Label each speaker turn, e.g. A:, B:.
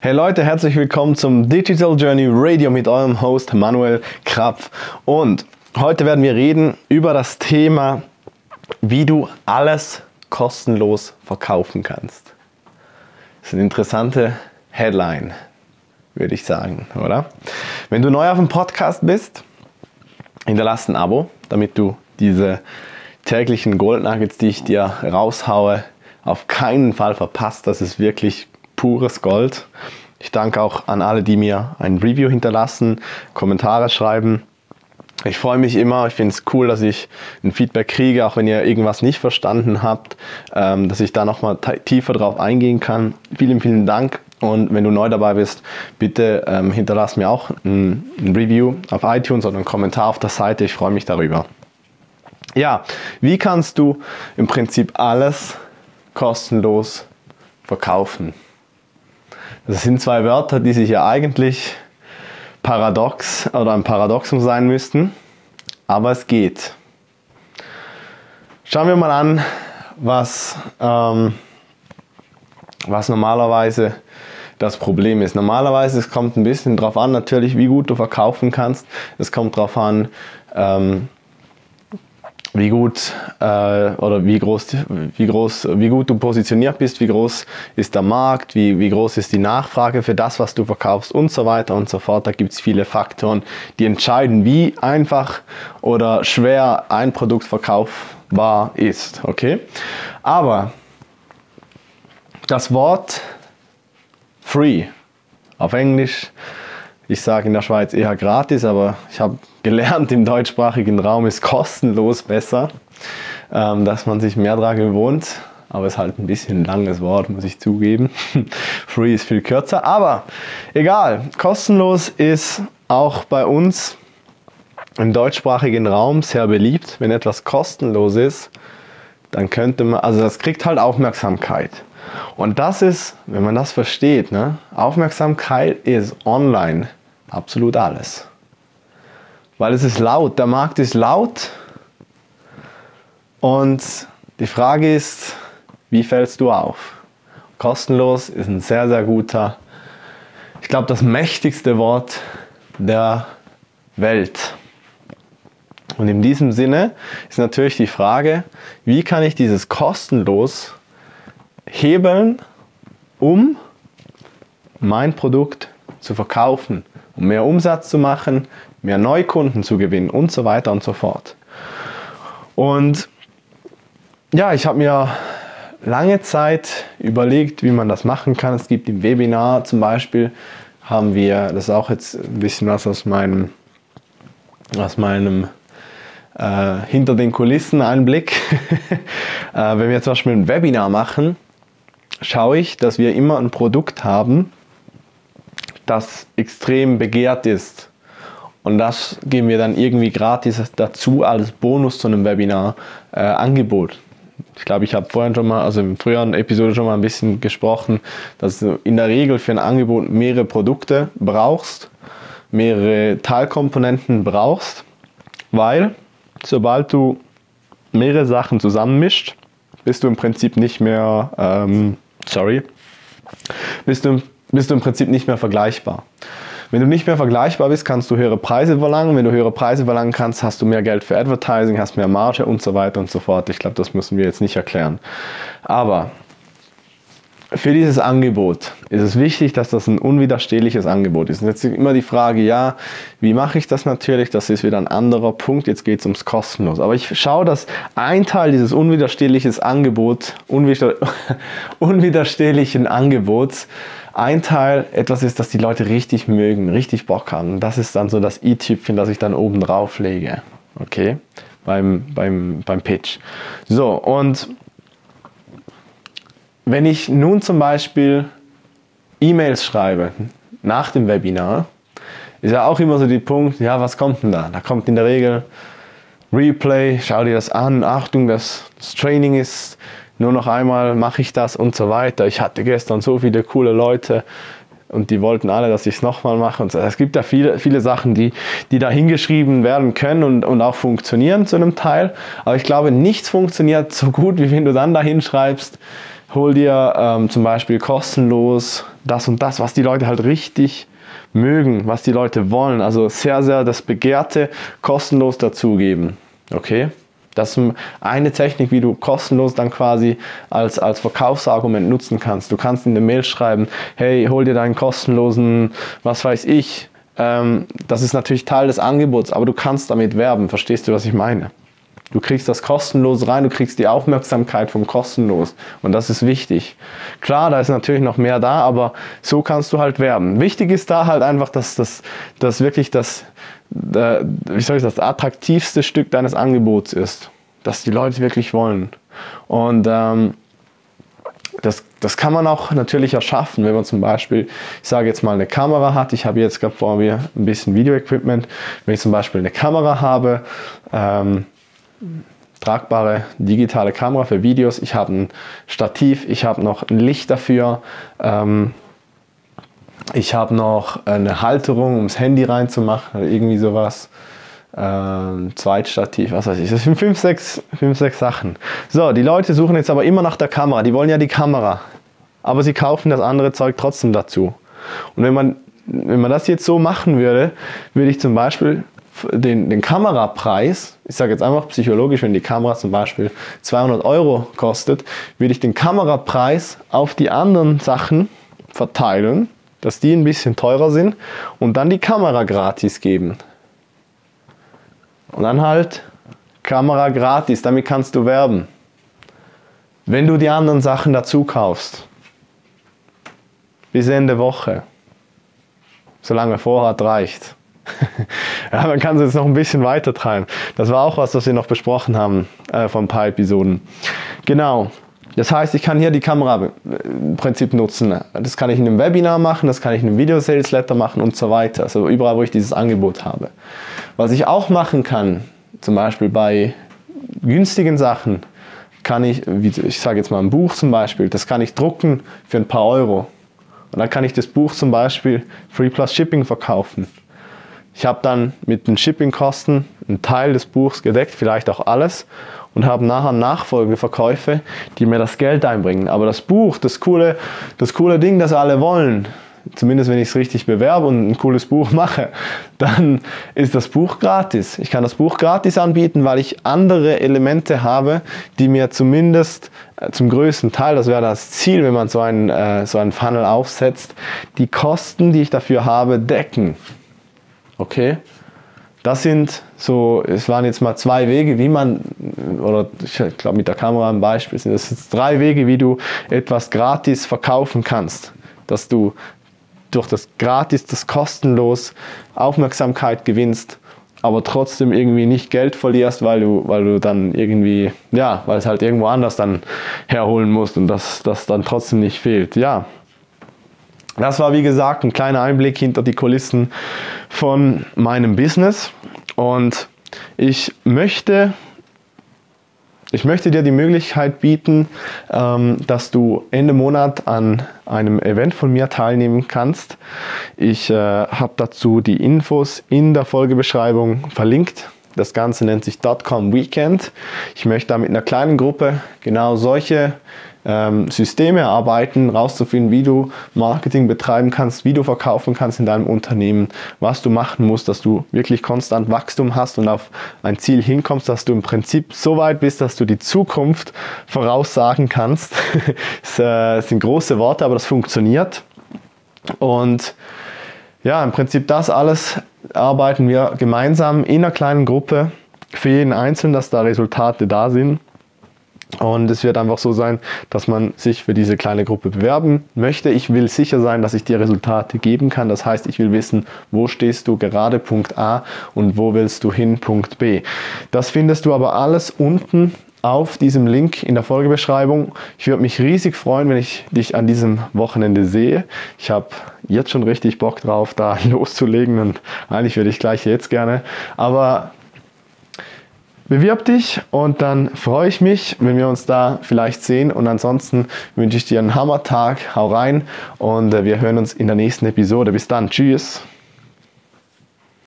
A: Hey Leute, herzlich willkommen zum Digital Journey Radio mit eurem Host Manuel Krapf. Und heute werden wir reden über das Thema, wie du alles kostenlos verkaufen kannst. Das ist eine interessante Headline, würde ich sagen, oder? Wenn du neu auf dem Podcast bist, hinterlass ein Abo, damit du diese täglichen Gold Nuggets, die ich dir raushaue, auf keinen Fall verpasst. Das ist wirklich pures Gold. Ich danke auch an alle, die mir ein Review hinterlassen, Kommentare schreiben. Ich freue mich immer, ich finde es cool, dass ich ein Feedback kriege, auch wenn ihr irgendwas nicht verstanden habt, ähm, dass ich da nochmal tiefer drauf eingehen kann. Vielen, vielen Dank und wenn du neu dabei bist, bitte ähm, hinterlass mir auch ein, ein Review auf iTunes oder einen Kommentar auf der Seite, ich freue mich darüber. Ja, wie kannst du im Prinzip alles kostenlos verkaufen? Das sind zwei Wörter, die sich ja eigentlich paradox oder ein Paradoxum sein müssten, aber es geht. Schauen wir mal an, was, ähm, was normalerweise das Problem ist. Normalerweise es kommt ein bisschen darauf an, natürlich, wie gut du verkaufen kannst. Es kommt darauf an, ähm, wie gut äh, oder wie groß, wie groß, wie gut du positioniert bist, wie groß ist der Markt, wie, wie groß ist die Nachfrage für das, was du verkaufst und so weiter und so fort. Da gibt es viele Faktoren, die entscheiden, wie einfach oder schwer ein Produkt verkaufbar ist. Okay? Aber das Wort free auf Englisch ich sage in der Schweiz eher gratis, aber ich habe gelernt, im deutschsprachigen Raum ist kostenlos besser, ähm, dass man sich mehr daran gewohnt. Aber es ist halt ein bisschen ein langes Wort, muss ich zugeben. Free ist viel kürzer, aber egal. Kostenlos ist auch bei uns im deutschsprachigen Raum sehr beliebt. Wenn etwas kostenlos ist, dann könnte man, also das kriegt halt Aufmerksamkeit. Und das ist, wenn man das versteht, ne? Aufmerksamkeit ist online absolut alles. Weil es ist laut, der Markt ist laut und die Frage ist, wie fällst du auf? Kostenlos ist ein sehr, sehr guter, ich glaube, das mächtigste Wort der Welt. Und in diesem Sinne ist natürlich die Frage, wie kann ich dieses kostenlos hebeln, um mein Produkt zu verkaufen, um mehr Umsatz zu machen, mehr Neukunden zu gewinnen und so weiter und so fort. Und ja, ich habe mir lange Zeit überlegt, wie man das machen kann. Es gibt im Webinar zum Beispiel, haben wir, das ist auch jetzt ein bisschen was aus meinem, aus meinem äh, hinter den Kulissen Einblick. äh, wenn wir zum Beispiel ein Webinar machen, schaue ich, dass wir immer ein Produkt haben, das extrem begehrt ist. Und das geben wir dann irgendwie gratis dazu als Bonus zu einem Webinar-Angebot. Äh, ich glaube, ich habe vorhin schon mal, also im früheren Episode schon mal ein bisschen gesprochen, dass du in der Regel für ein Angebot mehrere Produkte brauchst, mehrere Teilkomponenten brauchst, weil sobald du mehrere Sachen zusammenmischt, bist du im Prinzip nicht mehr, ähm, sorry, bist du bist du im Prinzip nicht mehr vergleichbar. Wenn du nicht mehr vergleichbar bist, kannst du höhere Preise verlangen. Wenn du höhere Preise verlangen kannst, hast du mehr Geld für Advertising, hast mehr Marge und so weiter und so fort. Ich glaube, das müssen wir jetzt nicht erklären. Aber für dieses Angebot ist es wichtig, dass das ein unwiderstehliches Angebot ist. Und jetzt ist immer die Frage, ja, wie mache ich das natürlich? Das ist wieder ein anderer Punkt. Jetzt geht es ums Kostenlos. Aber ich schaue, dass ein Teil dieses unwiderstehliches Angebot, unwiderstehlichen Angebots ein Teil etwas ist, das die Leute richtig mögen, richtig Bock haben. Das ist dann so das i-Tüpfchen, das ich dann oben drauf lege. Okay? Beim, beim, beim Pitch. So, und wenn ich nun zum Beispiel E-Mails schreibe nach dem Webinar, ist ja auch immer so die Punkt, ja, was kommt denn da? Da kommt in der Regel Replay, schau dir das an, Achtung, das, das Training ist nur noch einmal mache ich das und so weiter. Ich hatte gestern so viele coole Leute und die wollten alle, dass ich es nochmal mache. Und so. Es gibt ja viele, viele Sachen, die, die da hingeschrieben werden können und, und auch funktionieren zu einem Teil. Aber ich glaube, nichts funktioniert so gut, wie wenn du dann da hinschreibst, hol dir ähm, zum Beispiel kostenlos das und das, was die Leute halt richtig mögen, was die Leute wollen. Also sehr, sehr das Begehrte kostenlos dazugeben. Okay? Das ist eine Technik, wie du kostenlos dann quasi als, als Verkaufsargument nutzen kannst. Du kannst in der Mail schreiben, hey, hol dir deinen kostenlosen, was weiß ich. Ähm, das ist natürlich Teil des Angebots, aber du kannst damit werben. Verstehst du, was ich meine? Du kriegst das kostenlos rein, du kriegst die Aufmerksamkeit vom kostenlos. Und das ist wichtig. Klar, da ist natürlich noch mehr da, aber so kannst du halt werben. Wichtig ist da halt einfach, dass das dass wirklich das, äh, wie soll ich das, attraktivste Stück deines Angebots ist. Dass die Leute wirklich wollen. Und ähm, das, das kann man auch natürlich erschaffen, wenn man zum Beispiel, ich sage jetzt mal, eine Kamera hat. Ich habe jetzt gerade vor mir ein bisschen Video-Equipment. Wenn ich zum Beispiel eine Kamera habe, ähm, tragbare digitale Kamera für Videos. Ich habe ein Stativ, ich habe noch ein Licht dafür. Ähm, ich habe noch eine Halterung, um das Handy reinzumachen, oder irgendwie sowas. Ähm, Zweitstativ, was weiß ich. Das sind fünf sechs, fünf, sechs Sachen. So, die Leute suchen jetzt aber immer nach der Kamera. Die wollen ja die Kamera. Aber sie kaufen das andere Zeug trotzdem dazu. Und wenn man, wenn man das jetzt so machen würde, würde ich zum Beispiel den, den Kamerapreis, ich sage jetzt einfach psychologisch, wenn die Kamera zum Beispiel 200 Euro kostet, würde ich den Kamerapreis auf die anderen Sachen verteilen, dass die ein bisschen teurer sind und dann die Kamera gratis geben. Und dann halt Kamera gratis, damit kannst du werben. Wenn du die anderen Sachen dazu kaufst, bis Ende Woche, solange Vorrat reicht. ja, man kann es jetzt noch ein bisschen weiter treiben. Das war auch was, was wir noch besprochen haben äh, von ein paar Episoden. Genau. Das heißt, ich kann hier die Kamera im Prinzip nutzen. Das kann ich in einem Webinar machen, das kann ich in einem Video-Sales-Letter machen und so weiter. Also überall, wo ich dieses Angebot habe. Was ich auch machen kann, zum Beispiel bei günstigen Sachen, kann ich, ich sage jetzt mal ein Buch zum Beispiel, das kann ich drucken für ein paar Euro. Und dann kann ich das Buch zum Beispiel Free Plus Shipping verkaufen. Ich habe dann mit den Shippingkosten einen Teil des Buchs gedeckt, vielleicht auch alles, und habe nachher Nachfolgeverkäufe, die mir das Geld einbringen. Aber das Buch, das coole, das coole Ding, das alle wollen, zumindest wenn ich es richtig bewerbe und ein cooles Buch mache, dann ist das Buch gratis. Ich kann das Buch gratis anbieten, weil ich andere Elemente habe, die mir zumindest äh, zum größten Teil, das wäre das Ziel, wenn man so einen, äh, so einen Funnel aufsetzt, die Kosten, die ich dafür habe, decken. Okay? Das sind so, es waren jetzt mal zwei Wege, wie man, oder ich glaube mit der Kamera ein Beispiel, sind das jetzt drei Wege, wie du etwas gratis verkaufen kannst. Dass du durch das gratis, das kostenlos Aufmerksamkeit gewinnst, aber trotzdem irgendwie nicht Geld verlierst, weil du, weil du dann irgendwie, ja, weil es halt irgendwo anders dann herholen musst und das, das dann trotzdem nicht fehlt. Ja, das war wie gesagt ein kleiner Einblick hinter die Kulissen von meinem Business und ich möchte ich möchte dir die Möglichkeit bieten, ähm, dass du Ende Monat an einem Event von mir teilnehmen kannst. Ich äh, habe dazu die Infos in der Folgebeschreibung verlinkt. Das Ganze nennt sich Dotcom Weekend. Ich möchte da mit einer kleinen Gruppe genau solche ähm, Systeme erarbeiten, rauszufinden, wie du Marketing betreiben kannst, wie du verkaufen kannst in deinem Unternehmen, was du machen musst, dass du wirklich konstant Wachstum hast und auf ein Ziel hinkommst, dass du im Prinzip so weit bist, dass du die Zukunft voraussagen kannst. das äh, sind große Worte, aber das funktioniert. Und ja, im Prinzip das alles arbeiten wir gemeinsam in einer kleinen Gruppe für jeden Einzelnen, dass da Resultate da sind. Und es wird einfach so sein, dass man sich für diese kleine Gruppe bewerben möchte. Ich will sicher sein, dass ich dir Resultate geben kann. Das heißt, ich will wissen, wo stehst du gerade Punkt A und wo willst du hin Punkt B. Das findest du aber alles unten auf diesem Link in der Folgebeschreibung. Ich würde mich riesig freuen, wenn ich dich an diesem Wochenende sehe. Ich habe jetzt schon richtig Bock drauf, da loszulegen und eigentlich würde ich gleich jetzt gerne. Aber Bewirb dich und dann freue ich mich, wenn wir uns da vielleicht sehen. Und ansonsten wünsche ich dir einen Hammertag. Hau rein und äh, wir hören uns in der nächsten Episode. Bis dann. Tschüss.